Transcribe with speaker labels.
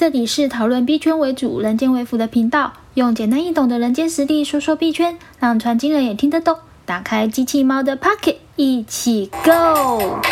Speaker 1: 这里是讨论币圈为主、人间为辅的频道，用简单易懂的人间实力说说币圈，让传经人也听得懂。打开机器猫的 Pocket，一起 Go！